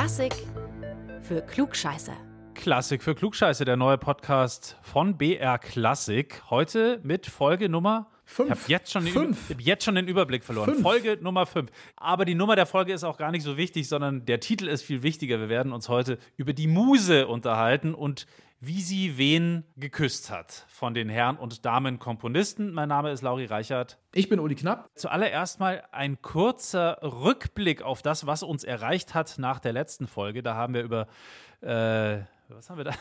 Klassik für Klugscheißer. Klassik für Klugscheiße, der neue Podcast von BR Klassik. Heute mit Folge Nummer Fünf. Ich habe jetzt, schon Fünf. Über- jetzt schon den Überblick verloren. Fünf. Folge Nummer 5. Aber die Nummer der Folge ist auch gar nicht so wichtig, sondern der Titel ist viel wichtiger. Wir werden uns heute über die Muse unterhalten und wie sie wen geküsst hat von den Herren und Damen Komponisten. Mein Name ist Lauri Reichert. Ich bin Uli Knapp. Zuallererst mal ein kurzer Rückblick auf das, was uns erreicht hat nach der letzten Folge. Da haben wir über, äh, was haben wir da?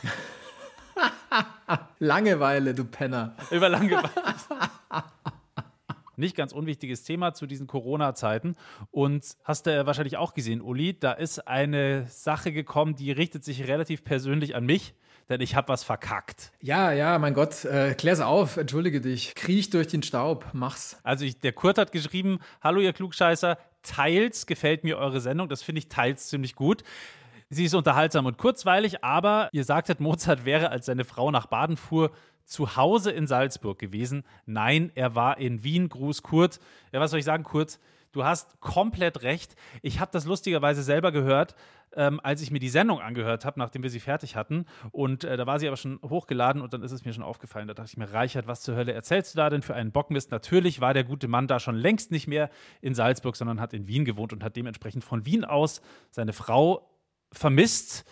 Langeweile, du Penner. über Langeweile. Nicht ganz unwichtiges Thema zu diesen Corona-Zeiten. Und hast du ja wahrscheinlich auch gesehen, Uli, da ist eine Sache gekommen, die richtet sich relativ persönlich an mich, denn ich habe was verkackt. Ja, ja, mein Gott, äh, klär's auf, entschuldige dich. Kriech durch den Staub, mach's. Also ich, der Kurt hat geschrieben, hallo ihr Klugscheißer, teils gefällt mir eure Sendung, das finde ich teils ziemlich gut. Sie ist unterhaltsam und kurzweilig, aber ihr sagtet, Mozart wäre, als seine Frau nach Baden fuhr, zu Hause in Salzburg gewesen. Nein, er war in Wien. Gruß Kurt. Ja, was soll ich sagen, Kurt? Du hast komplett recht. Ich habe das lustigerweise selber gehört, ähm, als ich mir die Sendung angehört habe, nachdem wir sie fertig hatten. Und äh, da war sie aber schon hochgeladen und dann ist es mir schon aufgefallen. Da dachte ich mir, Reichert, was zur Hölle erzählst du da denn für einen Bockmist? Natürlich war der gute Mann da schon längst nicht mehr in Salzburg, sondern hat in Wien gewohnt und hat dementsprechend von Wien aus seine Frau vermisst.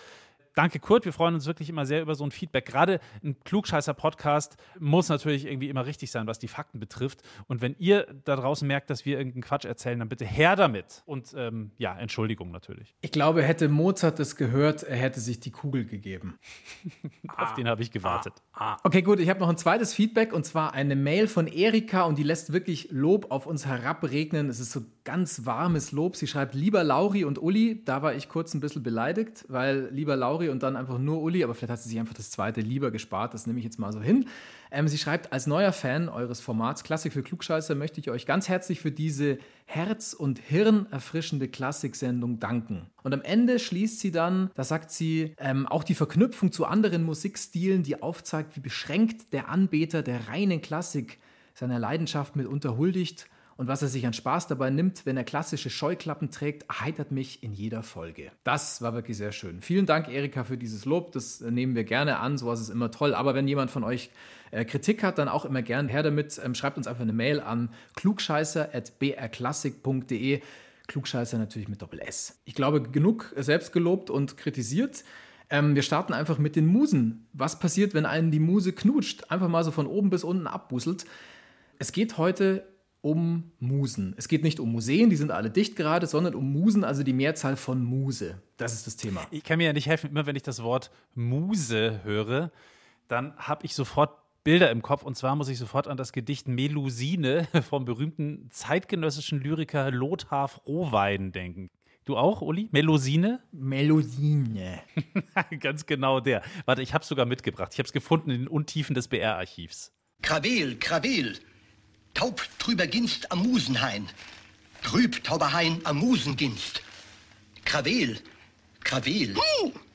Danke, Kurt. Wir freuen uns wirklich immer sehr über so ein Feedback. Gerade ein Klugscheißer-Podcast muss natürlich irgendwie immer richtig sein, was die Fakten betrifft. Und wenn ihr da draußen merkt, dass wir irgendeinen Quatsch erzählen, dann bitte her damit. Und ähm, ja, Entschuldigung natürlich. Ich glaube, hätte Mozart das gehört, er hätte sich die Kugel gegeben. Auf den habe ich gewartet. Okay, gut, ich habe noch ein zweites Feedback und zwar eine Mail von Erika und die lässt wirklich Lob auf uns herabregnen. Es ist so ganz warmes Lob. Sie schreibt, lieber Lauri und Uli, da war ich kurz ein bisschen beleidigt, weil lieber Lauri und dann einfach nur Uli, aber vielleicht hat sie sich einfach das zweite lieber gespart, das nehme ich jetzt mal so hin. Ähm, sie schreibt, als neuer Fan eures Formats Klassik für Klugscheißer möchte ich euch ganz herzlich für diese herz- und hirnerfrischende Klassiksendung danken. Und am Ende schließt sie dann, da sagt sie, ähm, auch die Verknüpfung zu anderen Musikstilen, die aufzeigt, wie beschränkt der Anbeter der reinen Klassik seiner Leidenschaft mitunter huldigt und was er sich an Spaß dabei nimmt, wenn er klassische Scheuklappen trägt, erheitert mich in jeder Folge. Das war wirklich sehr schön. Vielen Dank, Erika, für dieses Lob. Das äh, nehmen wir gerne an. Sowas ist immer toll. Aber wenn jemand von euch äh, Kritik hat, dann auch immer gern her damit. Ähm, schreibt uns einfach eine Mail an klugscheißer.brklassik.de. Klugscheißer natürlich mit Doppel S. Ich glaube, genug selbst gelobt und kritisiert. Ähm, wir starten einfach mit den Musen. Was passiert, wenn einen die Muse knutscht? Einfach mal so von oben bis unten abbuselt. Es geht heute um Musen. Es geht nicht um Museen, die sind alle dicht gerade, sondern um Musen, also die Mehrzahl von Muse. Das ist das Thema. Ich kann mir ja nicht helfen, immer wenn ich das Wort Muse höre, dann habe ich sofort Bilder im Kopf. Und zwar muss ich sofort an das Gedicht Melusine vom berühmten zeitgenössischen Lyriker Lothar Frohwein denken. Du auch, Uli? Melusine? Melodine. Ganz genau der. Warte, ich habe es sogar mitgebracht. Ich habe es gefunden in den Untiefen des BR-Archivs. Krawel, Krawel, taub trüber Ginst am Musenhain, trüb tauber Hain am Musenginst. Krawel, Krawel.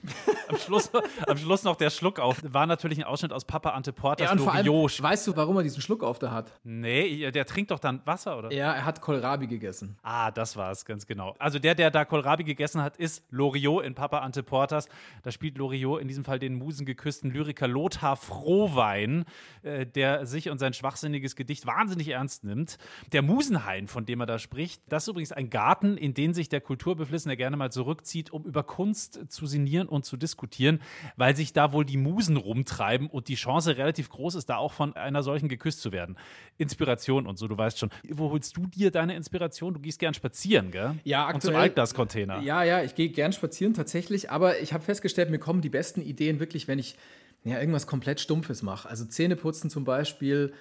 Am Schluss, am Schluss noch der Schluck auf. War natürlich ein Ausschnitt aus Papa Ante Portas Ja, und vor allem, weißt du, warum er diesen Schluck auf der hat? Nee, der trinkt doch dann Wasser, oder? Ja, er hat Kohlrabi gegessen. Ah, das war es, ganz genau. Also der, der da Kohlrabi gegessen hat, ist Loriot in Papa Ante Portas. Da spielt Loriot in diesem Fall den musengeküssten Lyriker Lothar Frohwein, äh, der sich und sein schwachsinniges Gedicht wahnsinnig ernst nimmt. Der Musenhain, von dem er da spricht, das ist übrigens ein Garten, in den sich der Kulturbeflissene gerne mal zurückzieht, um über Kunst zu sinnieren und zu diskutieren, weil sich da wohl die Musen rumtreiben und die Chance relativ groß ist, da auch von einer solchen geküsst zu werden. Inspiration und so, du weißt schon. Wo holst du dir deine Inspiration? Du gehst gern spazieren, gell? Ja, Und zum aktuell- Altglas-Container. Ja, ja, ich gehe gern spazieren tatsächlich, aber ich habe festgestellt, mir kommen die besten Ideen wirklich, wenn ich ja, irgendwas komplett Stumpfes mache. Also Zähneputzen zum Beispiel.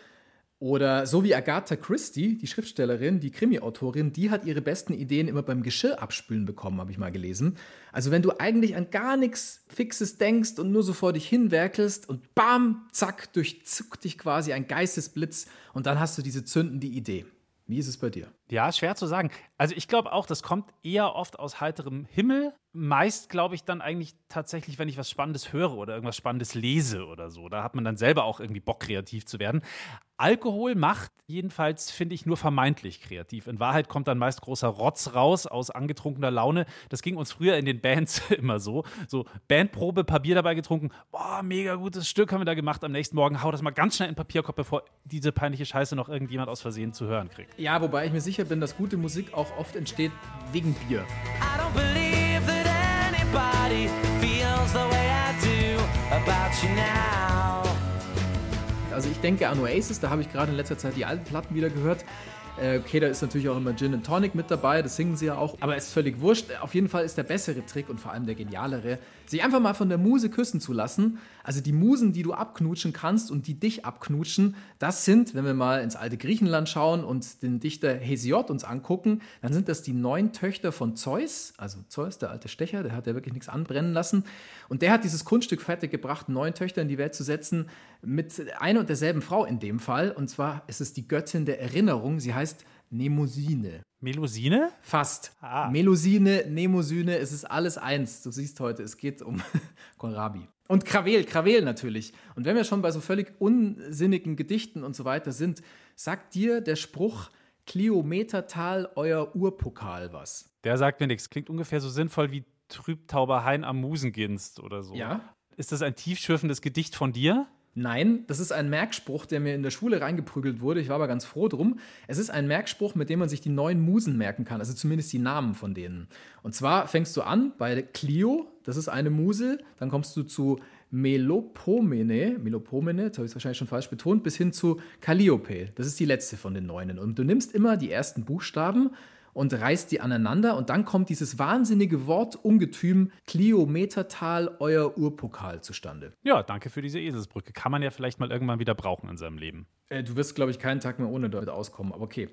Oder so wie Agatha Christie, die Schriftstellerin, die Krimi-Autorin, die hat ihre besten Ideen immer beim Geschirr abspülen bekommen, habe ich mal gelesen. Also wenn du eigentlich an gar nichts Fixes denkst und nur so vor dich hinwerkelst und bam, zack, durchzuckt dich quasi ein Geistesblitz und dann hast du diese zündende Idee. Wie ist es bei dir? Ja, schwer zu sagen. Also ich glaube auch, das kommt eher oft aus heiterem Himmel. Meist glaube ich dann eigentlich tatsächlich, wenn ich was Spannendes höre oder irgendwas Spannendes lese oder so. Da hat man dann selber auch irgendwie Bock, kreativ zu werden. Alkohol macht jedenfalls, finde ich, nur vermeintlich kreativ. In Wahrheit kommt dann meist großer Rotz raus aus angetrunkener Laune. Das ging uns früher in den Bands immer so. So Bandprobe, Papier dabei getrunken. Boah, mega gutes Stück haben wir da gemacht. Am nächsten Morgen hau das mal ganz schnell in den Papierkorb, bevor diese peinliche Scheiße noch irgendjemand aus Versehen zu hören kriegt. Ja, wobei ich mir sicher bin, dass gute Musik auch oft entsteht wegen Bier. I don't believe that anybody feels the way I do about you now. Also ich denke an Oasis, da habe ich gerade in letzter Zeit die alten Platten wieder gehört. Äh, Okay, da ist natürlich auch immer Gin and Tonic mit dabei, das singen sie ja auch. Aber ist völlig wurscht. Auf jeden Fall ist der bessere Trick und vor allem der genialere, sich einfach mal von der Muse küssen zu lassen. Also die Musen, die du abknutschen kannst und die dich abknutschen, das sind, wenn wir mal ins alte Griechenland schauen und den Dichter Hesiod uns angucken, dann sind das die neun Töchter von Zeus. Also Zeus, der alte Stecher, der hat ja wirklich nichts anbrennen lassen. Und der hat dieses Kunststück fertig gebracht, neun Töchter in die Welt zu setzen, mit einer und derselben Frau in dem Fall. Und zwar ist es die Göttin der Erinnerung. Sie heißt Nemosine. Melusine? Fast. Ah. Melusine, Nemosyne, es ist alles eins. Du siehst heute, es geht um Kohlrabi. Und Krawel, Krawel natürlich. Und wenn wir schon bei so völlig unsinnigen Gedichten und so weiter sind, sagt dir der Spruch Kliometertal euer Urpokal was? Der sagt mir nichts. Klingt ungefähr so sinnvoll wie Trübtauber Hain am Musenginst oder so. Ja? Ist das ein tiefschürfendes Gedicht von dir? Nein, das ist ein Merkspruch, der mir in der Schule reingeprügelt wurde. Ich war aber ganz froh drum. Es ist ein Merkspruch, mit dem man sich die neuen Musen merken kann, also zumindest die Namen von denen. Und zwar fängst du an bei Clio, das ist eine Muse, dann kommst du zu Melopomene, Melopomene, jetzt habe ich es wahrscheinlich schon falsch betont, bis hin zu Calliope. Das ist die letzte von den neunen. Und du nimmst immer die ersten Buchstaben und reißt die aneinander und dann kommt dieses wahnsinnige Wortungetüm Kliometertal, euer Urpokal zustande. Ja, danke für diese Eselsbrücke. Kann man ja vielleicht mal irgendwann wieder brauchen in seinem Leben. Äh, du wirst, glaube ich, keinen Tag mehr ohne damit auskommen, aber okay.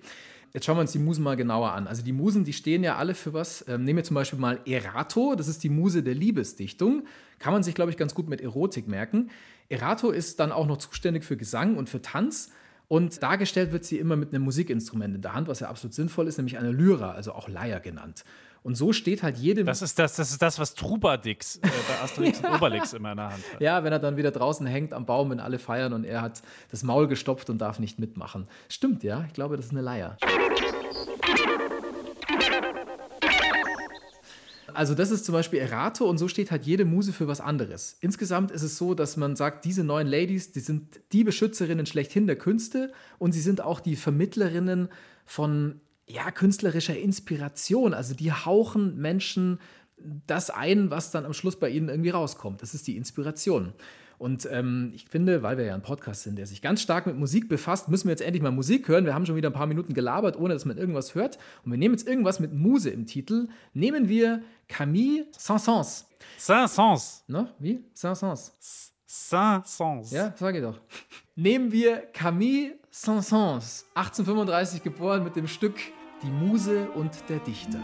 Jetzt schauen wir uns die Musen mal genauer an. Also die Musen, die stehen ja alle für was. Ähm, nehmen wir zum Beispiel mal Erato, das ist die Muse der Liebesdichtung. Kann man sich, glaube ich, ganz gut mit Erotik merken. Erato ist dann auch noch zuständig für Gesang und für Tanz. Und dargestellt wird sie immer mit einem Musikinstrument in der Hand, was ja absolut sinnvoll ist, nämlich einer Lyra, also auch Leier genannt. Und so steht halt jedem. Das ist das, das, ist das was Trubadix äh, bei Asterix und Obelix immer in der Hand hat. Ja, wenn er dann wieder draußen hängt am Baum, wenn alle feiern und er hat das Maul gestopft und darf nicht mitmachen. Stimmt, ja. Ich glaube, das ist eine Leier. Also das ist zum Beispiel Erato und so steht halt jede Muse für was anderes. Insgesamt ist es so, dass man sagt, diese neuen Ladies, die sind die Beschützerinnen schlechthin der Künste und sie sind auch die Vermittlerinnen von ja, künstlerischer Inspiration. Also die hauchen Menschen das ein, was dann am Schluss bei ihnen irgendwie rauskommt. Das ist die Inspiration. Und ähm, ich finde, weil wir ja ein Podcast sind, der sich ganz stark mit Musik befasst, müssen wir jetzt endlich mal Musik hören. Wir haben schon wieder ein paar Minuten gelabert, ohne dass man irgendwas hört. Und wir nehmen jetzt irgendwas mit Muse im Titel. Nehmen wir Camille Saint-Saëns. Saint-Saëns. Ne? Wie? Saint-Saëns. Saint-Saëns. Ja, sag ich doch. Nehmen wir Camille Saint-Saëns, 1835 geboren mit dem Stück Die Muse und der Dichter.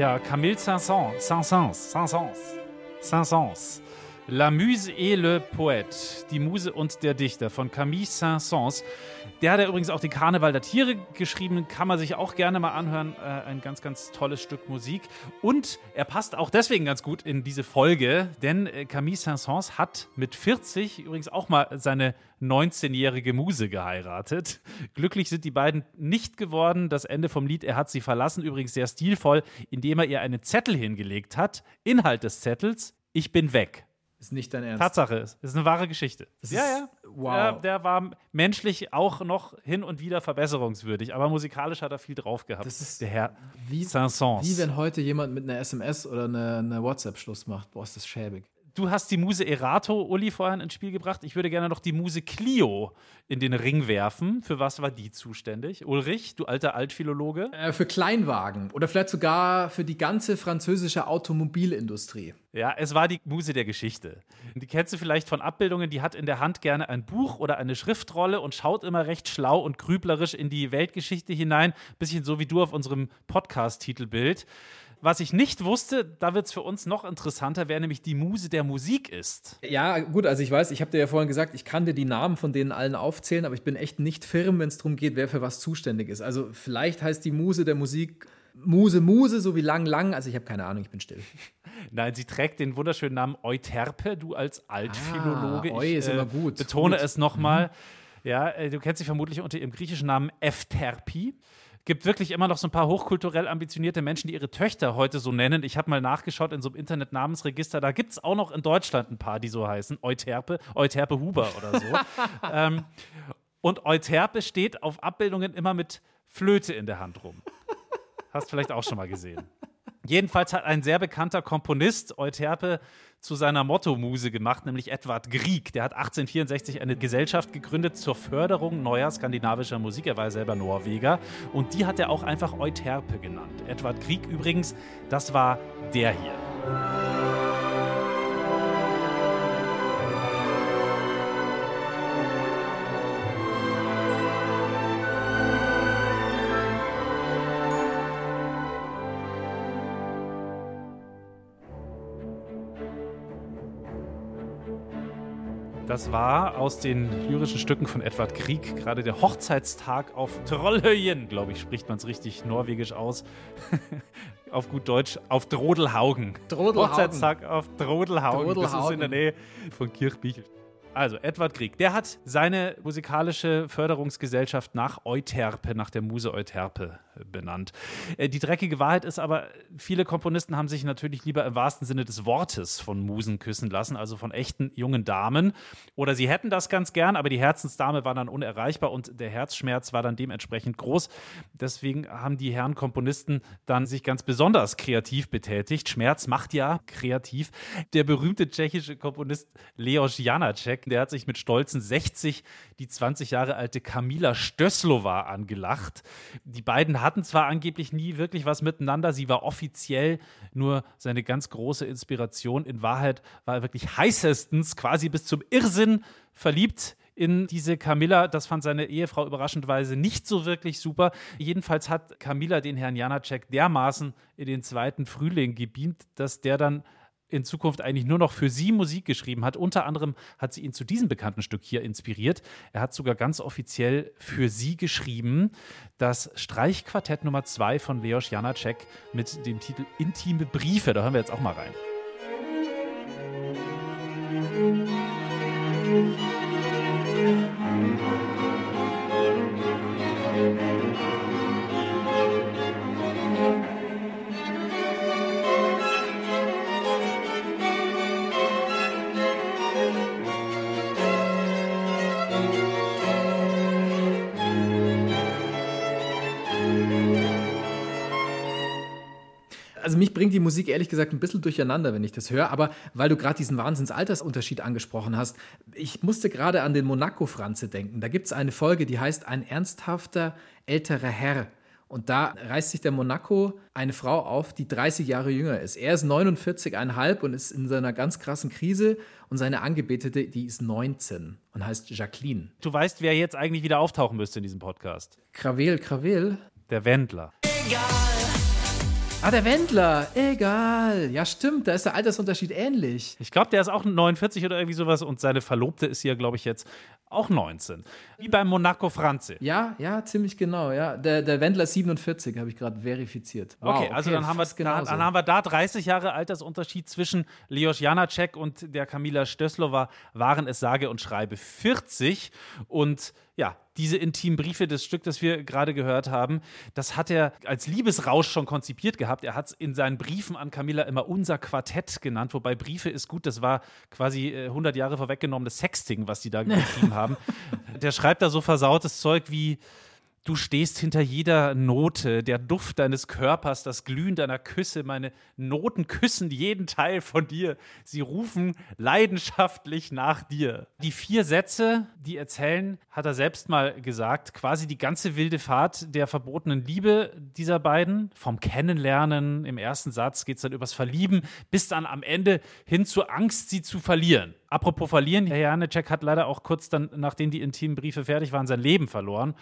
Ja, Camille Saint-Saëns. Saint-Saëns. Saint-Saëns. Saint-Saëns. La Muse et le Poète, die Muse und der Dichter von Camille Saint-Saëns. Der hat ja übrigens auch den Karneval der Tiere geschrieben, kann man sich auch gerne mal anhören. Äh, ein ganz, ganz tolles Stück Musik. Und er passt auch deswegen ganz gut in diese Folge, denn äh, Camille Saint-Saëns hat mit 40 übrigens auch mal seine 19-jährige Muse geheiratet. Glücklich sind die beiden nicht geworden. Das Ende vom Lied, er hat sie verlassen, übrigens sehr stilvoll, indem er ihr einen Zettel hingelegt hat. Inhalt des Zettels, ich bin weg. Ist nicht dein Ernst. Tatsache ist, ist eine wahre Geschichte. Das ja, ja. wow. Der, der war menschlich auch noch hin und wieder verbesserungswürdig, aber musikalisch hat er viel drauf gehabt. Das ist der Herr wie- Saint-Saëns. Wie wenn heute jemand mit einer SMS oder einer, einer WhatsApp Schluss macht. Boah, ist das schäbig. Du hast die Muse Erato, Uli, vorhin ins Spiel gebracht. Ich würde gerne noch die Muse Clio in den Ring werfen. Für was war die zuständig? Ulrich, du alter Altphilologe. Äh, für Kleinwagen oder vielleicht sogar für die ganze französische Automobilindustrie. Ja, es war die Muse der Geschichte. Die kennst du vielleicht von Abbildungen, die hat in der Hand gerne ein Buch oder eine Schriftrolle und schaut immer recht schlau und grüblerisch in die Weltgeschichte hinein. Bisschen so wie du auf unserem Podcast-Titelbild. Was ich nicht wusste, da wird es für uns noch interessanter, wer nämlich die Muse der Musik ist. Ja, gut, also ich weiß, ich habe dir ja vorhin gesagt, ich kann dir die Namen von denen allen aufzählen, aber ich bin echt nicht firm, wenn es darum geht, wer für was zuständig ist. Also vielleicht heißt die Muse der Musik Muse Muse, so wie lang lang. Also ich habe keine Ahnung, ich bin still. Nein, sie trägt den wunderschönen Namen Euterpe, du als Altphilologe. Ah, Eu ist ich, äh, immer gut. Betone Gut. es nochmal. Ja, äh, du kennst sie vermutlich unter ihrem griechischen Namen Efterpi. Gibt wirklich immer noch so ein paar hochkulturell ambitionierte Menschen, die ihre Töchter heute so nennen. Ich habe mal nachgeschaut in so einem Internet-Namensregister. Da gibt es auch noch in Deutschland ein paar, die so heißen. Euterpe, Euterpe Huber oder so. ähm, und Euterpe steht auf Abbildungen immer mit Flöte in der Hand rum. Hast vielleicht auch schon mal gesehen. Jedenfalls hat ein sehr bekannter Komponist Euterpe zu seiner Mottomuse gemacht, nämlich Edward Grieg. Der hat 1864 eine Gesellschaft gegründet zur Förderung neuer skandinavischer Musik. Er war selber Norweger. Und die hat er auch einfach Euterpe genannt. Edward Grieg übrigens, das war der hier. Das war aus den lyrischen Stücken von Edward Grieg gerade der Hochzeitstag auf Trollhöjen, glaube ich, spricht man es richtig norwegisch aus. auf gut Deutsch, auf Drodelhaugen. Drodelhaugen. Hochzeitstag auf Drodelhaugen. Das ist in Drodelhaugen. der Nähe von Kirchbichel. Also, Edward Grieg, der hat seine musikalische Förderungsgesellschaft nach Euterpe, nach der Muse Euterpe benannt. Äh, Die dreckige Wahrheit ist aber, viele Komponisten haben sich natürlich lieber im wahrsten Sinne des Wortes von Musen küssen lassen, also von echten jungen Damen. Oder sie hätten das ganz gern, aber die Herzensdame war dann unerreichbar und der Herzschmerz war dann dementsprechend groß. Deswegen haben die Herren Komponisten dann sich ganz besonders kreativ betätigt. Schmerz macht ja kreativ. Der berühmte tschechische Komponist Leos Janacek, der hat sich mit stolzen 60 die 20 Jahre alte Kamila Stöslova angelacht. Die beiden hatten zwar angeblich nie wirklich was miteinander, sie war offiziell nur seine ganz große Inspiration. In Wahrheit war er wirklich heißestens, quasi bis zum Irrsinn verliebt in diese Camilla. Das fand seine Ehefrau überraschendweise nicht so wirklich super. Jedenfalls hat Camilla den Herrn Janacek dermaßen in den zweiten Frühling gebeamt, dass der dann in Zukunft eigentlich nur noch für sie Musik geschrieben hat. Unter anderem hat sie ihn zu diesem bekannten Stück hier inspiriert. Er hat sogar ganz offiziell für sie geschrieben das Streichquartett Nummer 2 von Leos Janacek mit dem Titel Intime Briefe. Da hören wir jetzt auch mal rein. Also mich bringt die Musik ehrlich gesagt ein bisschen durcheinander, wenn ich das höre, aber weil du gerade diesen Wahnsinnsaltersunterschied angesprochen hast, ich musste gerade an den Monaco-Franze denken. Da gibt es eine Folge, die heißt Ein ernsthafter älterer Herr. Und da reißt sich der Monaco eine Frau auf, die 30 Jahre jünger ist. Er ist 49,5 und ist in seiner ganz krassen Krise. Und seine Angebetete, die ist 19 und heißt Jacqueline. Du weißt, wer jetzt eigentlich wieder auftauchen müsste in diesem Podcast. Krawel, Krawel. Der Wendler. Ah, der Wendler. Egal. Ja, stimmt. Da ist der Altersunterschied ähnlich. Ich glaube, der ist auch 49 oder irgendwie sowas und seine Verlobte ist hier, glaube ich, jetzt auch 19. Wie beim Monaco Franze. Ja, ja, ziemlich genau. Ja, der, der Wendler ist 47, habe ich gerade verifiziert. Wow, Okay, also dann, haben wir, dann, dann haben wir da 30 Jahre Altersunterschied zwischen Leos Janacek und der Kamila Stöslova waren es sage und schreibe 40 und ja, diese intimen Briefe, das Stück, das wir gerade gehört haben, das hat er als Liebesrausch schon konzipiert gehabt. Er hat es in seinen Briefen an Camilla immer unser Quartett genannt, wobei Briefe ist gut, das war quasi äh, 100 Jahre vorweggenommenes Sexting, was die da geschrieben haben. Der schreibt da so versautes Zeug wie Du stehst hinter jeder Note, der Duft deines Körpers, das Glühen deiner Küsse, meine Noten küssen jeden Teil von dir. Sie rufen leidenschaftlich nach dir. Die vier Sätze, die erzählen, hat er selbst mal gesagt, quasi die ganze wilde Fahrt der verbotenen Liebe dieser beiden. Vom Kennenlernen im ersten Satz geht es dann übers Verlieben, bis dann am Ende hin zur Angst, sie zu verlieren. Apropos verlieren, Herr Janecek hat leider auch kurz dann, nachdem die intimen Briefe fertig waren, sein Leben verloren.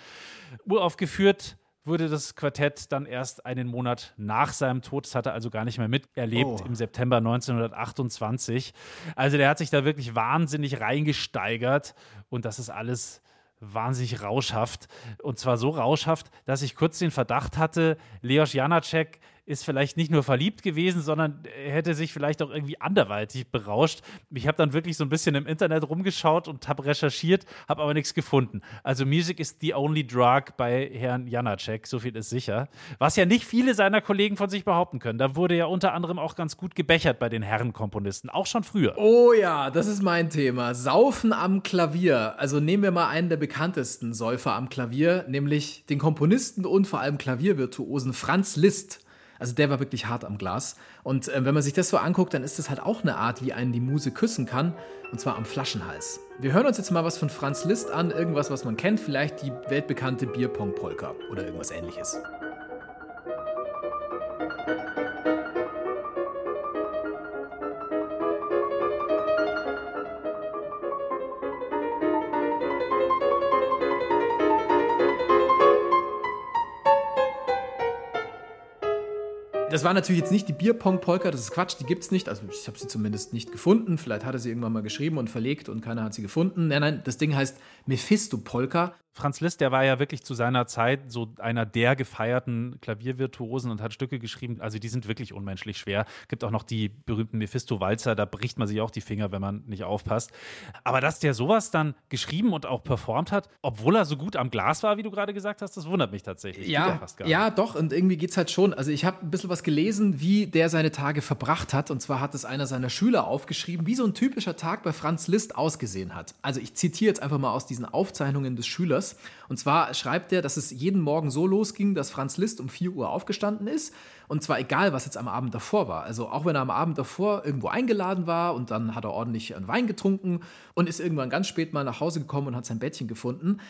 Uraufgeführt wurde das Quartett dann erst einen Monat nach seinem Tod. Das hat er also gar nicht mehr miterlebt Oh. im September 1928. Also der hat sich da wirklich wahnsinnig reingesteigert und das ist alles wahnsinnig rauschhaft. Und zwar so rauschhaft, dass ich kurz den Verdacht hatte, Leos Janacek ist vielleicht nicht nur verliebt gewesen, sondern er hätte sich vielleicht auch irgendwie anderweitig berauscht. Ich habe dann wirklich so ein bisschen im Internet rumgeschaut und habe recherchiert, habe aber nichts gefunden. Also Music is the only drug bei Herrn Janacek, so viel ist sicher. Was ja nicht viele seiner Kollegen von sich behaupten können. Da wurde ja unter anderem auch ganz gut gebechert bei den Herrenkomponisten, auch schon früher. Oh ja, das ist mein Thema. Saufen am Klavier. Also nehmen wir mal einen der bekanntesten Säufer am Klavier, nämlich den Komponisten und vor allem Klaviervirtuosen Franz Liszt. Also der war wirklich hart am Glas. Und äh, wenn man sich das so anguckt, dann ist das halt auch eine Art, wie einen die Muse küssen kann. Und zwar am Flaschenhals. Wir hören uns jetzt mal was von Franz Liszt an. Irgendwas, was man kennt. Vielleicht die weltbekannte Bierpong-Polka oder irgendwas ähnliches. Das war natürlich jetzt nicht die Bierpong-Polka, das ist Quatsch, die gibt's nicht. Also ich habe sie zumindest nicht gefunden. Vielleicht hat er sie irgendwann mal geschrieben und verlegt und keiner hat sie gefunden. Nein, nein, das Ding heißt Mephisto-Polka. Franz Liszt, der war ja wirklich zu seiner Zeit so einer der gefeierten Klaviervirtuosen und hat Stücke geschrieben, also die sind wirklich unmenschlich schwer. Gibt auch noch die berühmten Mephisto-Walzer, da bricht man sich auch die Finger, wenn man nicht aufpasst. Aber dass der sowas dann geschrieben und auch performt hat, obwohl er so gut am Glas war, wie du gerade gesagt hast, das wundert mich tatsächlich. Geht Ja, fast gar ja, doch, und irgendwie geht's halt schon. Also ich habe ein bisschen was gelesen, wie der seine Tage verbracht hat. Und zwar hat es einer seiner Schüler aufgeschrieben, wie so ein typischer Tag bei Franz Liszt ausgesehen hat. Also ich zitiere jetzt einfach mal aus diesen Aufzeichnungen des Schülers. Und zwar schreibt er, dass es jeden Morgen so losging, dass Franz Liszt um 4 Uhr aufgestanden ist. Und zwar egal, was jetzt am Abend davor war. Also auch wenn er am Abend davor irgendwo eingeladen war und dann hat er ordentlich einen Wein getrunken und ist irgendwann ganz spät mal nach Hause gekommen und hat sein Bettchen gefunden.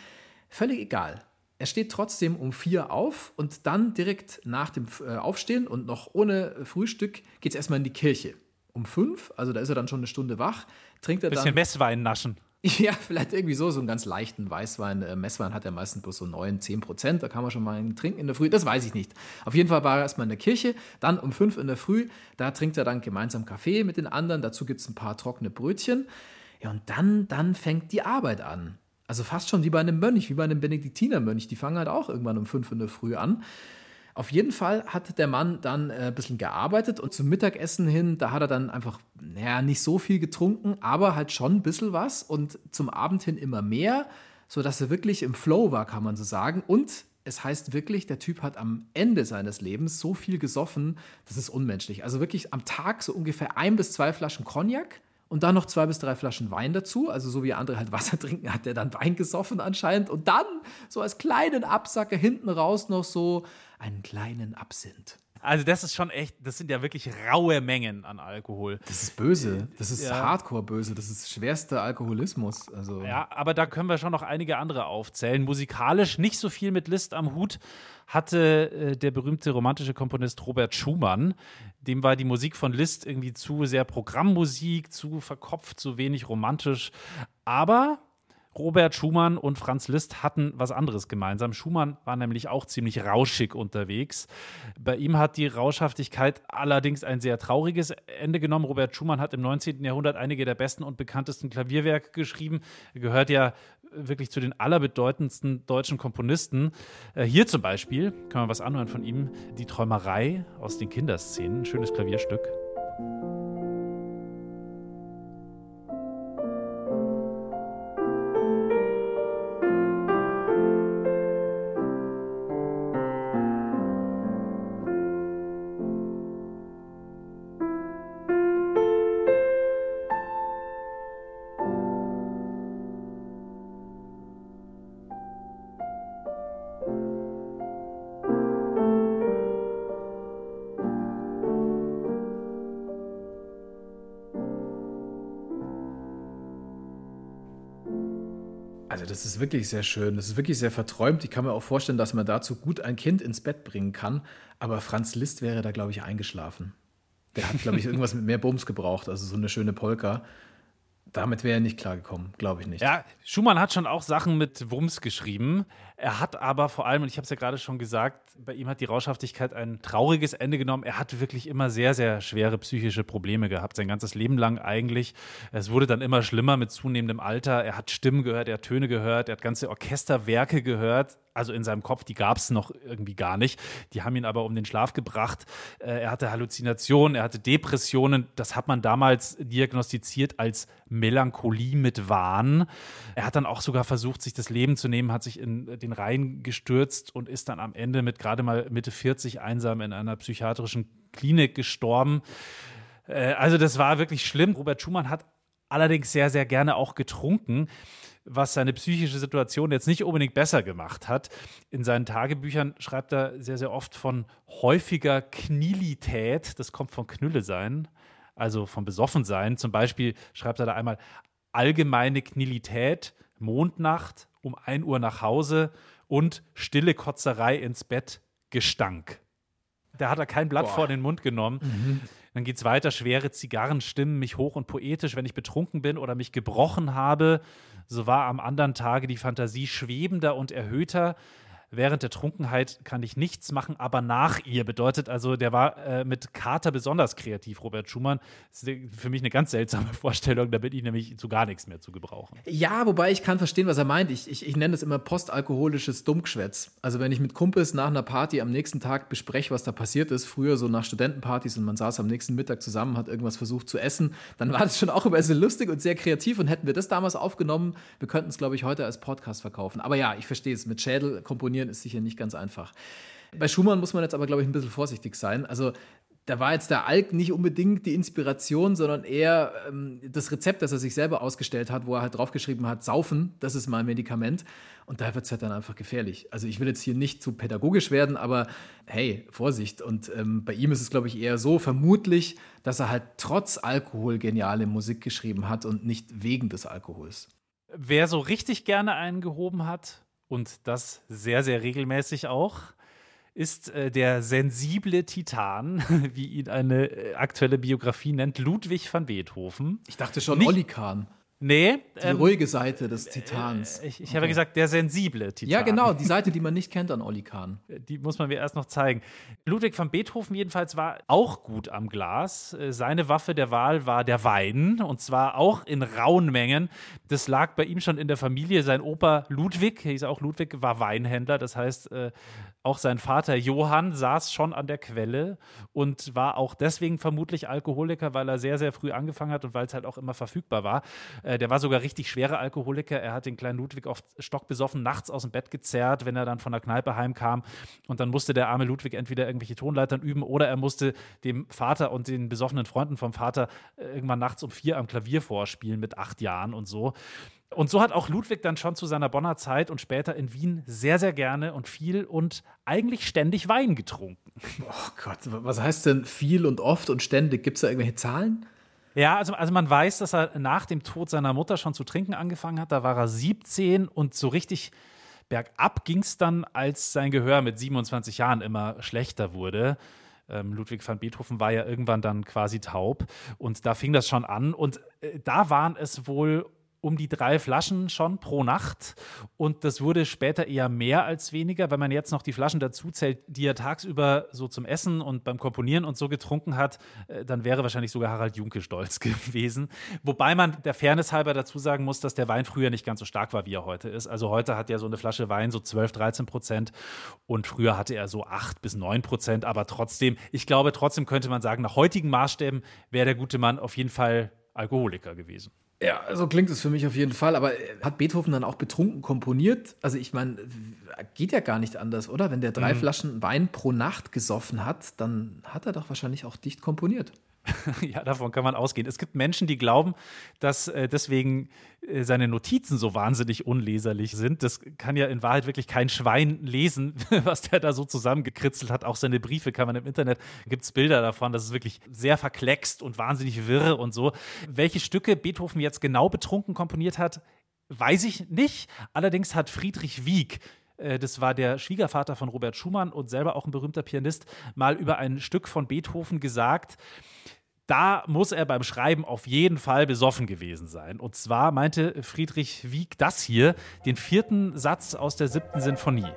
Völlig egal. Er steht trotzdem um vier auf und dann direkt nach dem äh, Aufstehen und noch ohne Frühstück geht es erstmal in die Kirche. Um fünf, also da ist er dann schon eine Stunde wach, trinkt er Bisschen dann. Messwein naschen. Ja, vielleicht irgendwie so, so einen ganz leichten Weißwein. Äh, Messwein hat ja meistens bloß so 9, 10 Prozent. Da kann man schon mal einen trinken in der Früh. Das weiß ich nicht. Auf jeden Fall war er erstmal in der Kirche. Dann um 5 in der Früh, da trinkt er dann gemeinsam Kaffee mit den anderen. Dazu gibt es ein paar trockene Brötchen. Ja, und dann, dann fängt die Arbeit an. Also fast schon wie bei einem Mönch, wie bei einem Benediktinermönch. Die fangen halt auch irgendwann um 5 in der Früh an. Auf jeden Fall hat der Mann dann äh, ein bisschen gearbeitet und zum Mittagessen hin, da hat er dann einfach, naja, nicht so viel getrunken, aber halt schon ein bisschen was und zum Abend hin immer mehr, sodass er wirklich im Flow war, kann man so sagen. Und es heißt wirklich, der Typ hat am Ende seines Lebens so viel gesoffen, das ist unmenschlich. Also wirklich am Tag so ungefähr ein bis zwei Flaschen Cognac und dann noch zwei bis drei Flaschen Wein dazu. Also so wie andere halt Wasser trinken, hat der dann Wein gesoffen anscheinend. Und dann so als kleinen Absacker hinten raus noch so einen kleinen Absinth. Also das ist schon echt, das sind ja wirklich raue Mengen an Alkohol. Das ist böse. Das ist Ja. hardcore böse. Das ist schwerster Alkoholismus. Also Ja, aber da können wir schon noch einige andere aufzählen. Musikalisch nicht so viel mit Liszt am Hut hatte äh, der berühmte romantische Komponist Robert Schumann. Dem war die Musik von Liszt irgendwie zu sehr Programmmusik, zu verkopft, zu wenig romantisch. Aber Robert Schumann und Franz Liszt hatten was anderes gemeinsam. Schumann war nämlich auch ziemlich rauschig unterwegs. Bei ihm hat die Rauschhaftigkeit allerdings ein sehr trauriges Ende genommen. Robert Schumann hat im 19. Jahrhundert einige der besten und bekanntesten Klavierwerke geschrieben. Er gehört ja wirklich zu den allerbedeutendsten deutschen Komponisten. Äh, Hier zum Beispiel können wir was anhören von ihm. Die Träumerei aus den Kinderszenen. Ein schönes Klavierstück. Ist wirklich sehr schön, das ist wirklich sehr verträumt. Ich kann mir auch vorstellen, dass man dazu gut ein Kind ins Bett bringen kann. Aber Franz Liszt wäre da, glaube ich, eingeschlafen. Der hat, glaube ich, irgendwas mit mehr Bums gebraucht, also so eine schöne Polka. Damit wäre er nicht klargekommen, glaube ich nicht. Ja, Schumann hat schon auch Sachen mit Wumms geschrieben. Er hat aber vor allem, und ich habe es ja gerade schon gesagt, bei ihm hat die Rauschhaftigkeit ein trauriges Ende genommen. Er hat wirklich immer sehr, sehr schwere psychische Probleme gehabt, sein ganzes Leben lang eigentlich. Es wurde dann immer schlimmer mit zunehmendem Alter. Er hat Stimmen gehört, er hat Töne gehört, er hat ganze Orchesterwerke gehört. Also in seinem Kopf, die gab es noch irgendwie gar nicht. Die haben ihn aber um den Schlaf gebracht. Äh, er hatte Halluzinationen, er hatte Depressionen. Das hat man damals diagnostiziert als Melancholie mit Wahn. Er hat dann auch sogar versucht, sich das Leben zu nehmen, hat sich in den Rhein gestürzt und ist dann am Ende mit gerade mal Mitte 40 einsam in einer psychiatrischen Klinik gestorben. Äh, also das war wirklich schlimm. Robert Schumann hat allerdings sehr, sehr gerne auch getrunken was seine psychische Situation jetzt nicht unbedingt besser gemacht hat. In seinen Tagebüchern schreibt er sehr, sehr oft von häufiger Knilität. Das kommt von Knülle sein, also vom Besoffensein. Zum Beispiel schreibt er da einmal allgemeine Knilität, Mondnacht, um 1 Uhr nach Hause und stille Kotzerei ins Bett, Gestank. Da hat er kein Blatt Boah. vor den Mund genommen. Dann geht es weiter, schwere Zigarren stimmen mich hoch und poetisch, wenn ich betrunken bin oder mich gebrochen habe. So war am anderen Tage die Fantasie schwebender und erhöhter. Während der Trunkenheit kann ich nichts machen, aber nach ihr bedeutet also, der war äh, mit Kater besonders kreativ, Robert Schumann. Das ist für mich eine ganz seltsame Vorstellung, da bin ich nämlich zu gar nichts mehr zu gebrauchen. Ja, wobei ich kann verstehen, was er meint. Ich, ich, ich nenne das immer postalkoholisches Dummgeschwätz. Also wenn ich mit Kumpels nach einer Party am nächsten Tag bespreche, was da passiert ist, früher so nach Studentenpartys und man saß am nächsten Mittag zusammen, hat irgendwas versucht zu essen, dann war das schon auch immer sehr lustig und sehr kreativ und hätten wir das damals aufgenommen, wir könnten es, glaube ich, heute als Podcast verkaufen. Aber ja, ich verstehe es, mit Schädel komponieren ist sicher nicht ganz einfach. Bei Schumann muss man jetzt aber, glaube ich, ein bisschen vorsichtig sein. Also da war jetzt der Alk nicht unbedingt die Inspiration, sondern eher ähm, das Rezept, das er sich selber ausgestellt hat, wo er halt draufgeschrieben hat, saufen, das ist mein Medikament. Und da wird es halt dann einfach gefährlich. Also ich will jetzt hier nicht zu pädagogisch werden, aber hey, Vorsicht. Und ähm, bei ihm ist es, glaube ich, eher so vermutlich, dass er halt trotz Alkohol geniale Musik geschrieben hat und nicht wegen des Alkohols. Wer so richtig gerne einen gehoben hat, und das sehr, sehr regelmäßig auch, ist äh, der sensible Titan, wie ihn eine äh, aktuelle Biografie nennt, Ludwig van Beethoven. Ich dachte schon Nicht- Olli Kahn, Nee, die ähm, ruhige Seite des Titans. ich, ich habe gesagt, der sensible Titan. ja, genau, die Seite, die man nicht kennt an Olli Kahn. Die muss man mir erst noch zeigen. Ludwig van Beethoven jedenfalls war auch gut am Glas. Äh, Seine Waffe der Wahl war der Wein und zwar auch in rauen Mengen. Das lag bei ihm schon in der Familie. Sein Opa Ludwig, hieß auch Ludwig, war Weinhändler. Das heißt, äh, auch sein Vater Johann saß schon an der Quelle und war auch deswegen vermutlich Alkoholiker, weil er sehr, sehr früh angefangen hat und weil es halt auch immer verfügbar war. Äh, Der war sogar richtig schwerer Alkoholiker. Er hat den kleinen Ludwig oft stockbesoffen nachts aus dem Bett gezerrt, wenn er dann von der Kneipe heimkam. Und dann musste der arme Ludwig entweder irgendwelche Tonleitern üben oder er musste dem Vater und den besoffenen Freunden vom Vater äh, irgendwann nachts um vier am Klavier vorspielen mit acht Jahren und so. Und so hat auch Ludwig dann schon zu seiner Bonner Zeit und später in Wien sehr, sehr gerne und viel und eigentlich ständig Wein getrunken. Oh Gott, was heißt denn viel und oft und ständig? Gibt es da irgendwelche Zahlen? Ja, also, also man weiß, dass er nach dem Tod seiner Mutter schon zu trinken angefangen hat. Da war er 17 und so richtig bergab ging es dann, als sein Gehör mit 27 Jahren immer schlechter wurde. Ähm, Ludwig van Beethoven war ja irgendwann dann quasi taub und da fing das schon an. Und äh, da waren es wohl um die drei Flaschen schon pro Nacht. Und das wurde später eher mehr als weniger, wenn man jetzt noch die Flaschen dazu zählt, die er tagsüber so zum Essen und beim Komponieren und so getrunken hat, äh, dann wäre wahrscheinlich sogar Harald Junke stolz gewesen. Wobei man der Fairness halber dazu sagen muss, dass der Wein früher nicht ganz so stark war, wie er heute ist. Also heute hat ja so eine Flasche Wein so 12, 13 Prozent und früher hatte er so 8 bis 9 Prozent. Aber trotzdem, ich glaube, trotzdem könnte man sagen, nach heutigen Maßstäben wäre der gute Mann auf jeden Fall Alkoholiker gewesen. Ja, so klingt es für mich auf jeden Fall. Aber äh, hat Beethoven dann auch betrunken komponiert? Also ich meine, geht ja gar nicht anders, oder? Wenn der drei Flaschen Wein pro Nacht gesoffen hat, dann hat er doch wahrscheinlich auch dicht komponiert. Ja, davon kann man ausgehen. Es gibt Menschen, die glauben, dass äh, deswegen äh, seine Notizen so wahnsinnig unleserlich sind. Das kann ja in Wahrheit wirklich kein Schwein lesen, was der da so zusammengekritzelt hat. Auch seine Briefe kann man im Internet, gibt es Bilder davon. Das ist wirklich sehr verkleckst und wahnsinnig wirr und so. Welche Stücke Beethoven jetzt genau betrunken komponiert hat, weiß ich nicht. Allerdings hat Friedrich Wieck äh, das war der Schwiegervater von Robert Schumann und selber auch ein berühmter Pianist, mal über ein Stück von Beethoven gesagt, da muss er beim Schreiben auf jeden Fall besoffen gewesen sein. Und zwar meinte Friedrich Wieck das hier, den vierten Satz aus der siebten Sinfonie.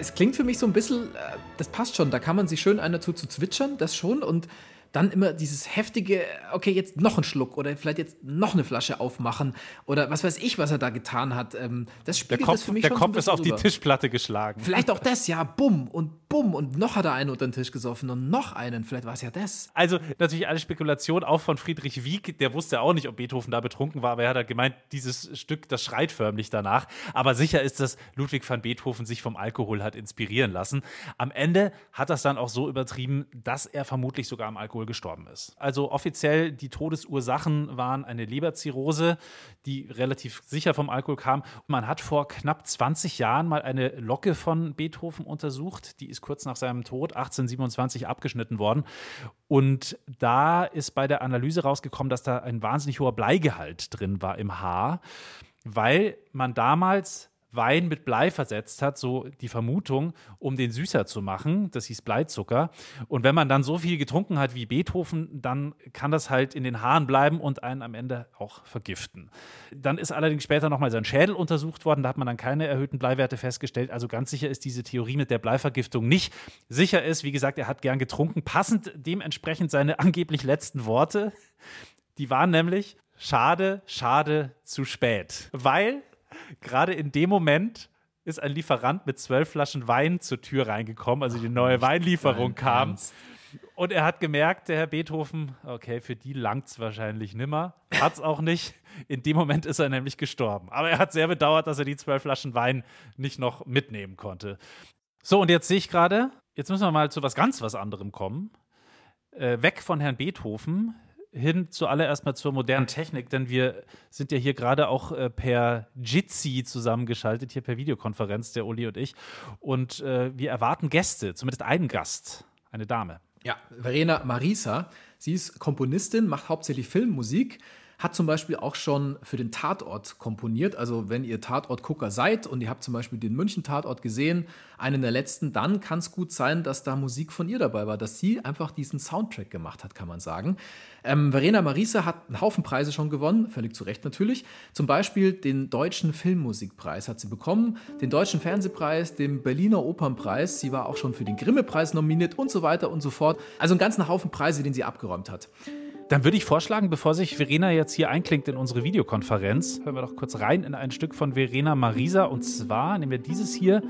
Es klingt für mich so ein bisschen, äh, das passt schon, da kann man sich schön einen dazu zu zwitschern, das schon. Und dann immer dieses heftige, okay, jetzt noch ein Schluck oder vielleicht jetzt noch eine Flasche aufmachen oder was weiß ich, was er da getan hat. Ähm, das Der spiegelt Kopf, das für mich der Kopf so ein ist auf bisschen die rüber. Tischplatte geschlagen. Vielleicht auch das, ja, bumm und bumm und noch hat er einen unter den Tisch gesoffen und noch einen, vielleicht war es ja das. Also natürlich alle Spekulation auch von Friedrich Wieck, der wusste auch nicht, ob Beethoven da betrunken war, aber er hat gemeint, dieses Stück, das schreit förmlich danach. Aber sicher ist, dass Ludwig van Beethoven sich vom Alkohol hat inspirieren lassen. Am Ende hat das dann auch so übertrieben, dass er vermutlich sogar am Alkohol gestorben ist. Also offiziell die Todesursachen waren eine Leberzirrhose, die relativ sicher vom Alkohol kam. Man hat vor knapp 20 Jahren mal eine Locke von Beethoven untersucht. Die ist kurz nach seinem Tod 1827 abgeschnitten worden. Und da ist bei der Analyse rausgekommen, dass da ein wahnsinnig hoher Bleigehalt drin war im Haar, weil man damals Wein mit Blei versetzt hat, so die Vermutung, um den süßer zu machen. Das hieß Bleizucker. Und wenn man dann so viel getrunken hat wie Beethoven, dann kann das halt in den Haaren bleiben und einen am Ende auch vergiften. Dann ist allerdings später nochmal sein Schädel untersucht worden. Da hat man dann keine erhöhten Bleiwerte festgestellt. Also ganz sicher ist diese Theorie mit der Bleivergiftung nicht. Sicher ist, wie gesagt, er hat gern getrunken. Passend dementsprechend seine angeblich letzten Worte. Die waren nämlich schade, schade, zu spät. Weil gerade in dem Moment ist ein Lieferant mit zwölf Flaschen Wein zur Tür reingekommen, also die neue Weinlieferung kam. Und er hat gemerkt, der Herr Beethoven, okay, für die langt es wahrscheinlich nimmer. Hat es auch nicht. In dem Moment ist er nämlich gestorben. Aber er hat sehr bedauert, dass er die zwölf Flaschen Wein nicht noch mitnehmen konnte. So, und jetzt sehe ich gerade, jetzt müssen wir mal zu was ganz was anderem kommen. Äh, weg von Herrn Beethoven hin zuallererst mal zur modernen Technik, denn wir sind ja hier gerade auch äh, per Jitsi zusammengeschaltet, hier per Videokonferenz, der Uli und ich. Und äh, wir erwarten Gäste, zumindest einen Gast, eine Dame. Ja, Verena Marisa, sie ist Komponistin, macht hauptsächlich Filmmusik, hat zum Beispiel auch schon für den Tatort komponiert. Also wenn ihr Tatortgucker seid und ihr habt zum Beispiel den München-Tatort gesehen, einen der letzten, dann kann es gut sein, dass da Musik von ihr dabei war, dass sie einfach diesen Soundtrack gemacht hat, kann man sagen. Ähm, Verena Marisa hat einen Haufen Preise schon gewonnen, völlig zu Recht natürlich. Zum Beispiel den Deutschen Filmmusikpreis hat sie bekommen, den Deutschen Fernsehpreis, den Berliner Opernpreis. Sie war auch schon für den Grimme-Preis nominiert und so weiter und so fort. Also einen ganzen Haufen Preise, den sie abgeräumt hat. Dann würde ich vorschlagen, bevor sich Verena jetzt hier einklingt in unsere Videokonferenz, hören wir doch kurz rein in ein Stück von Verena Marisa. Und zwar nehmen wir dieses hier,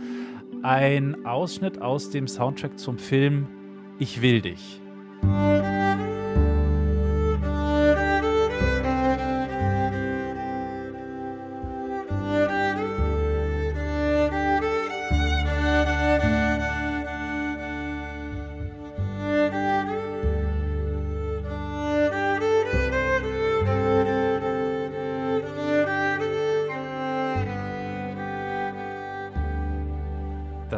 ein Ausschnitt aus dem Soundtrack zum Film Ich will dich.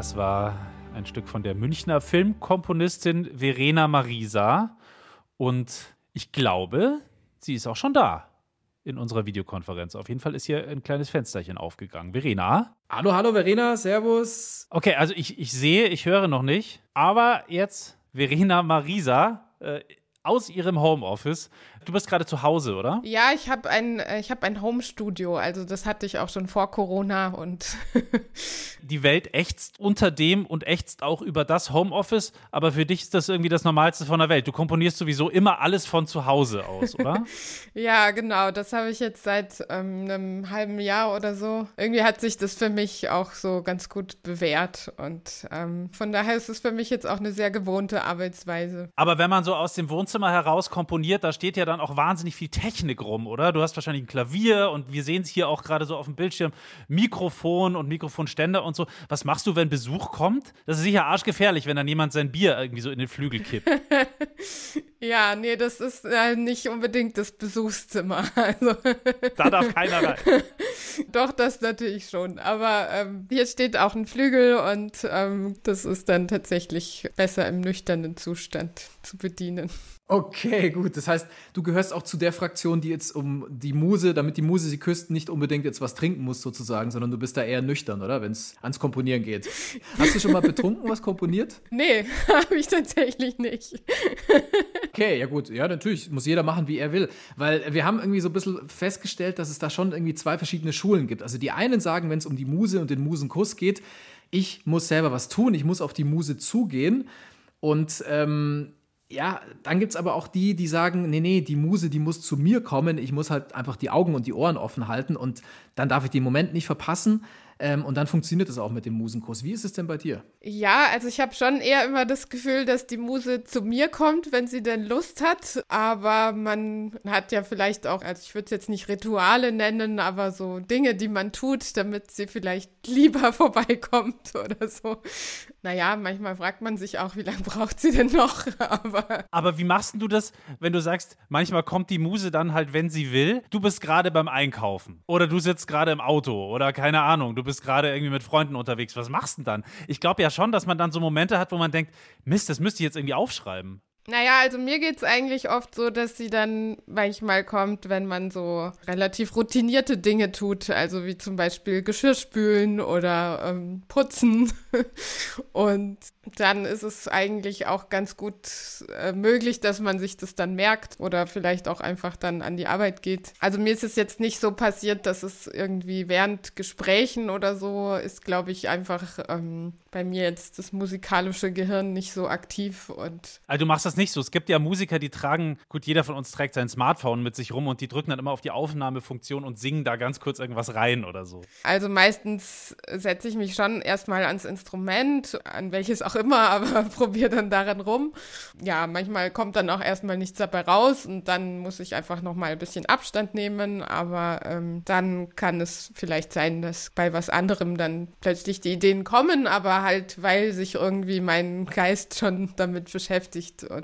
Das war ein Stück von der Münchner Filmkomponistin Verena Marisa. Und ich glaube, sie ist auch schon da in unserer Videokonferenz. Auf jeden Fall ist hier ein kleines Fensterchen aufgegangen. Verena? Hallo, hallo Verena, Servus. Okay, also ich, ich sehe, ich höre noch nicht. Aber jetzt Verena Marisa äh, aus ihrem Homeoffice. Du bist gerade zu Hause, oder? Ja, ich habe ein, äh, ich hab ein Home-Studio, also das hatte ich auch schon vor Corona und Die Welt ächzt unter dem und ächzt auch über das Homeoffice, aber für dich ist das irgendwie das Normalste von der Welt. Du komponierst sowieso immer alles von zu Hause aus, oder? ja, genau, das habe ich jetzt seit ähm, einem halben Jahr oder so. Irgendwie hat sich das für mich auch so ganz gut bewährt und ähm, von daher ist es für mich jetzt auch eine sehr gewohnte Arbeitsweise. aber wenn man so aus dem Wohnzimmer heraus komponiert, da steht ja dann auch wahnsinnig viel Technik rum, oder? Du hast wahrscheinlich ein Klavier und wir sehen es hier auch gerade so auf dem Bildschirm, Mikrofon und Mikrofonständer und so. Was machst du, wenn Besuch kommt? Das ist sicher arschgefährlich, wenn dann jemand sein Bier irgendwie so in den Flügel kippt. Ja, nee, das ist äh, nicht unbedingt das Besuchszimmer. Also, Da darf keiner rein. doch, das natürlich schon. Aber ähm, hier steht auch ein Flügel und ähm, das ist dann tatsächlich besser im nüchternen Zustand zu bedienen. Okay, gut. Das heißt, du gehörst auch zu der Fraktion, die jetzt um die Muse, damit die Muse sie küsst, nicht unbedingt jetzt was trinken muss sozusagen, sondern du bist da eher nüchtern, oder? Wenn es ans Komponieren geht. Hast du schon mal betrunken was komponiert? Nee, habe ich tatsächlich nicht. Okay, ja gut, ja natürlich, muss jeder machen, wie er will. Weil wir haben irgendwie so ein bisschen festgestellt, dass es da schon irgendwie zwei verschiedene Schulen gibt. Also die einen sagen, wenn es um die Muse und den Musenkuss geht, ich muss selber was tun, ich muss auf die Muse zugehen. Und ähm, ja, dann gibt es aber auch die, die sagen, nee, nee, die Muse, die muss zu mir kommen, ich muss halt einfach die Augen und die Ohren offen halten und dann darf ich den Moment nicht verpassen. Ähm, und dann funktioniert es auch mit dem Musenkurs. Wie ist es denn bei dir? Ja, also ich habe schon eher immer das Gefühl, dass die Muse zu mir kommt, wenn sie denn Lust hat. Aber man hat ja vielleicht auch, also ich würde es jetzt nicht Rituale nennen, aber so Dinge, die man tut, damit sie vielleicht lieber vorbeikommt oder so. Naja, manchmal fragt man sich auch, wie lange braucht sie denn noch? Aber Aber wie machst denn du das, wenn du sagst, manchmal kommt die Muse dann halt, wenn sie will? Du bist gerade beim Einkaufen oder du sitzt gerade im Auto oder keine Ahnung, du bist gerade irgendwie mit Freunden unterwegs. Was machst du denn dann? Ich glaube ja schon, dass man dann so Momente hat, wo man denkt, Mist, das müsste ich jetzt irgendwie aufschreiben. Naja, also mir geht's eigentlich oft so, dass sie dann manchmal kommt, wenn man so relativ routinierte Dinge tut, also wie zum Beispiel Geschirr spülen oder ähm, putzen. Und dann ist es eigentlich auch ganz gut äh, möglich, dass man sich das dann merkt oder vielleicht auch einfach dann an die Arbeit geht. Also mir ist es jetzt nicht so passiert, dass es irgendwie während Gesprächen oder so ist, glaube ich, einfach ähm, bei mir jetzt das musikalische Gehirn nicht so aktiv und Also du machst das nicht so. Es gibt ja Musiker, die tragen, gut, jeder von uns trägt sein Smartphone mit sich rum und die drücken dann immer auf die Aufnahmefunktion und singen da ganz kurz irgendwas rein oder so. Also meistens setze ich mich schon erstmal ans Instrument, an welches auch immer, aber probiere dann daran rum. Ja, manchmal kommt dann auch erstmal nichts dabei raus und dann muss ich einfach nochmal ein bisschen Abstand nehmen, aber ähm, dann kann es vielleicht sein, dass bei was anderem dann plötzlich die Ideen kommen, aber halt, weil sich irgendwie mein Geist schon damit beschäftigt und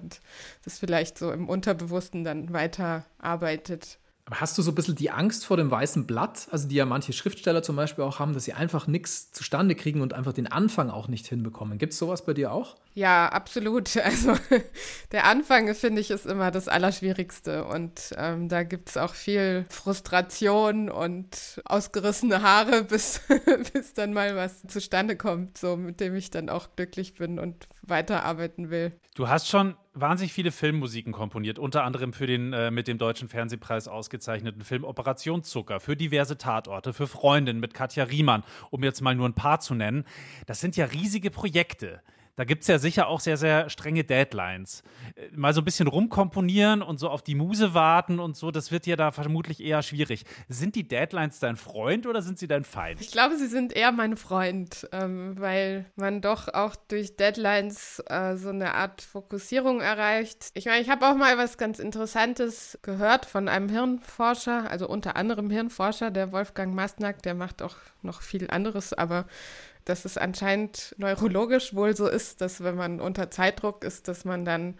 das vielleicht so im Unterbewussten dann weiterarbeitet. Aber hast du so ein bisschen die Angst vor dem weißen Blatt, also die ja manche Schriftsteller zum Beispiel auch haben, dass sie einfach nichts zustande kriegen und einfach den Anfang auch nicht hinbekommen? Gibt es sowas bei dir auch? Ja, absolut. Also der Anfang, finde ich, ist immer das Allerschwierigste. Und ähm, da gibt es auch viel Frustration und ausgerissene Haare, bis, bis dann mal was zustande kommt, so mit dem ich dann auch glücklich bin und weiterarbeiten will. Du hast schon wahnsinnig viele Filmmusiken komponiert, unter anderem für den äh, mit dem Deutschen Fernsehpreis ausgezeichneten Film Operation Zucker, für diverse Tatorte, für Freundin mit Katja Riemann, um jetzt mal nur ein paar zu nennen. Das sind ja riesige Projekte. Da gibt es ja sicher auch sehr, sehr strenge Deadlines. Äh, Mal so ein bisschen rumkomponieren und so auf die Muse warten und so, das wird ja da vermutlich eher schwierig. Sind die Deadlines dein Freund oder sind sie dein Feind? Ich glaube, sie sind eher mein Freund, ähm, weil man doch auch durch Deadlines äh, so eine Art Fokussierung erreicht. Ich meine, ich habe auch mal was ganz Interessantes gehört von einem Hirnforscher, also unter anderem Hirnforscher, der Wolfgang Masnack, der macht auch noch viel anderes, aber dass es anscheinend neurologisch wohl so ist, dass wenn man unter Zeitdruck ist, dass man dann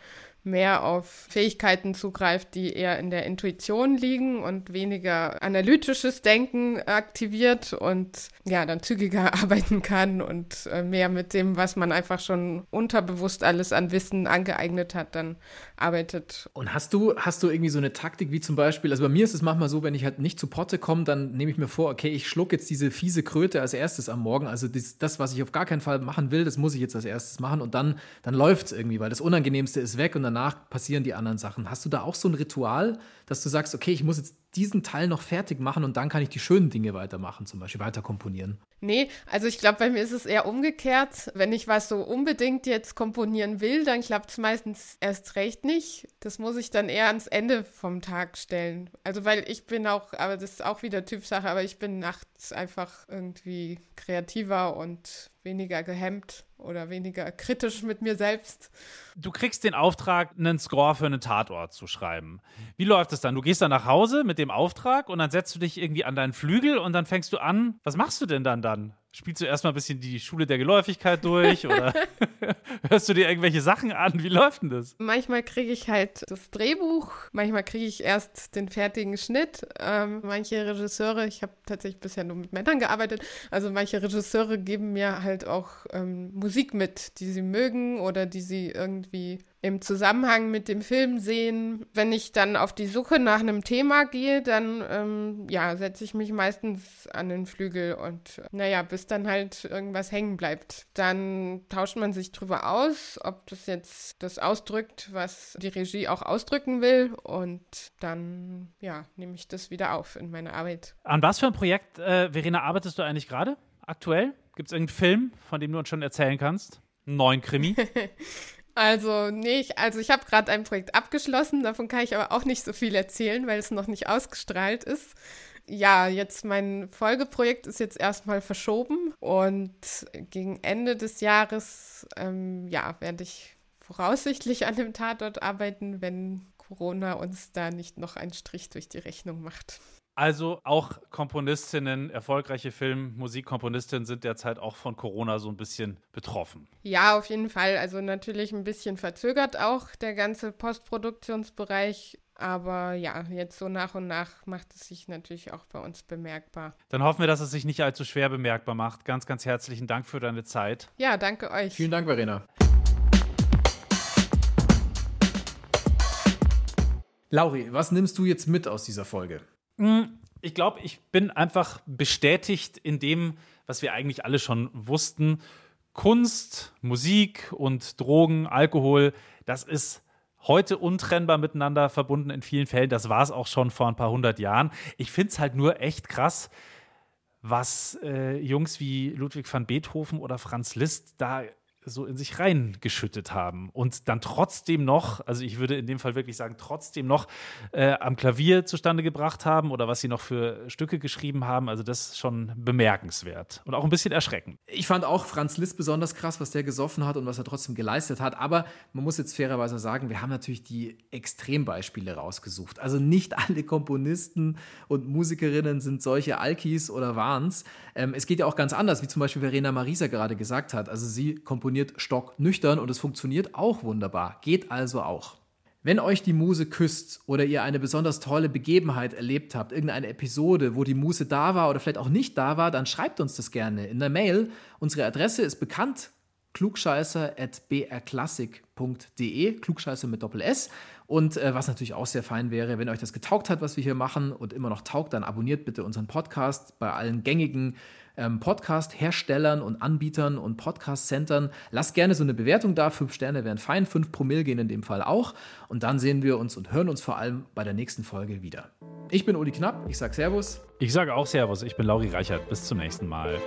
mehr auf Fähigkeiten zugreift, die eher in der Intuition liegen und weniger analytisches Denken aktiviert und ja, dann zügiger arbeiten kann und äh, mehr mit dem, was man einfach schon unterbewusst alles an Wissen angeeignet hat, dann arbeitet. Und hast du, hast du irgendwie so eine Taktik, wie zum Beispiel, also bei mir ist es manchmal so, wenn ich halt nicht zu Potte komme, dann nehme ich mir vor, okay, ich schluck jetzt diese fiese Kröte als erstes am Morgen. Also das, das, was ich auf gar keinen Fall machen will, das muss ich jetzt als erstes machen und dann, dann läuft es irgendwie, weil das Unangenehmste ist weg und danach passieren die anderen Sachen. Hast du da auch so ein Ritual, dass du sagst, okay, ich muss jetzt diesen Teil noch fertig machen und dann kann ich die schönen Dinge weitermachen, zum Beispiel weiter komponieren? Nee, also ich glaube, bei mir ist es eher umgekehrt. Wenn ich was so unbedingt jetzt komponieren will, dann klappt es meistens erst recht nicht. Das muss ich dann eher ans Ende vom Tag stellen. Also weil ich bin auch, aber das ist auch wieder Typsache, aber ich bin nachts einfach irgendwie kreativer und weniger gehemmt. Oder weniger kritisch mit mir selbst. Du kriegst den Auftrag, einen Score für einen Tatort zu schreiben. Wie läuft es dann? Du gehst dann nach Hause mit dem Auftrag und dann setzt du dich irgendwie an deinen Flügel und dann fängst du an. Was machst du denn dann dann? Spielst du erstmal ein bisschen die Schule der Geläufigkeit durch oder hörst du dir irgendwelche Sachen an? Wie läuft denn das? Manchmal kriege ich halt das Drehbuch, manchmal kriege ich erst den fertigen Schnitt. Ähm, manche Regisseure, ich habe tatsächlich bisher nur mit Männern gearbeitet, also manche Regisseure geben mir halt auch ähm, Musik mit, die sie mögen oder die sie irgendwie im Zusammenhang mit dem Film sehen. Wenn ich dann auf die Suche nach einem Thema gehe, dann ähm, ja, setze ich mich meistens an den Flügel und naja, bis dann halt irgendwas hängen bleibt. Dann tauscht man sich drüber aus, ob das jetzt das ausdrückt, was die Regie auch ausdrücken will und dann ja, nehme ich das wieder auf in meine Arbeit. An was für ein Projekt, äh, Verena, arbeitest du eigentlich gerade aktuell? Gibt es irgendeinen Film, von dem du uns schon erzählen kannst? Einen neuen Krimi? Also, nee, ich, also ich habe gerade ein Projekt abgeschlossen, davon kann ich aber auch nicht so viel erzählen, weil es noch nicht ausgestrahlt ist. Ja, jetzt mein Folgeprojekt ist jetzt erstmal verschoben und gegen Ende des Jahres, ähm, ja, werde ich voraussichtlich an dem Tatort arbeiten, wenn Corona uns da nicht noch einen Strich durch die Rechnung macht. Also auch Komponistinnen, erfolgreiche Film-, Musikkomponistinnen sind derzeit auch von Corona so ein bisschen betroffen. Ja, auf jeden Fall. Also natürlich ein bisschen verzögert auch der ganze Postproduktionsbereich. Aber ja, jetzt so nach und nach macht es sich natürlich auch bei uns bemerkbar. Dann hoffen wir, dass es sich nicht allzu schwer bemerkbar macht. Ganz, ganz herzlichen Dank für deine Zeit. Ja, danke euch. Vielen Dank, Verena. Lauri, was nimmst du jetzt mit aus dieser Folge? Ich glaube, ich bin einfach bestätigt in dem, was wir eigentlich alle schon wussten. Kunst, Musik und Drogen, Alkohol, das ist heute untrennbar miteinander verbunden in vielen Fällen. Das war es auch schon vor ein paar hundert Jahren. Ich finde es halt nur echt krass, was äh, Jungs wie Ludwig van Beethoven oder Franz Liszt da so in sich reingeschüttet haben und dann trotzdem noch, also ich würde in dem Fall wirklich sagen, trotzdem noch äh, am Klavier zustande gebracht haben oder was sie noch für Stücke geschrieben haben. Also das ist schon bemerkenswert und auch ein bisschen erschreckend. Ich fand auch Franz Liszt besonders krass, was der gesoffen hat und was er trotzdem geleistet hat. Aber man muss jetzt fairerweise sagen, wir haben natürlich die Extrembeispiele rausgesucht. Also nicht alle Komponisten und Musikerinnen sind solche Alkis oder Wahns. Ähm, es geht ja auch ganz anders, wie zum Beispiel Verena Marisa gerade gesagt hat. Also sie komponiert stocknüchtern und es funktioniert auch wunderbar. Geht also auch. Wenn euch die Muse küsst oder ihr eine besonders tolle Begebenheit erlebt habt, irgendeine Episode, wo die Muse da war oder vielleicht auch nicht da war, dann schreibt uns das gerne in der Mail. Unsere Adresse ist bekannt, klugscheißer.brklassik.de, Klugscheißer mit Doppel S. Und äh, was natürlich auch sehr fein wäre, wenn euch das getaugt hat, was wir hier machen und immer noch taugt, dann abonniert bitte unseren Podcast bei allen gängigen ähm, Podcast-Herstellern und Anbietern und Podcast-Centern. Lasst gerne so eine Bewertung da. Fünf Sterne wären fein, fünf Promille gehen in dem Fall auch. Und dann sehen wir uns und hören uns vor allem bei der nächsten Folge wieder. Ich bin Uli Knapp, ich sage Servus. Ich sage auch Servus, ich bin Lauri Reichert. Bis zum nächsten Mal.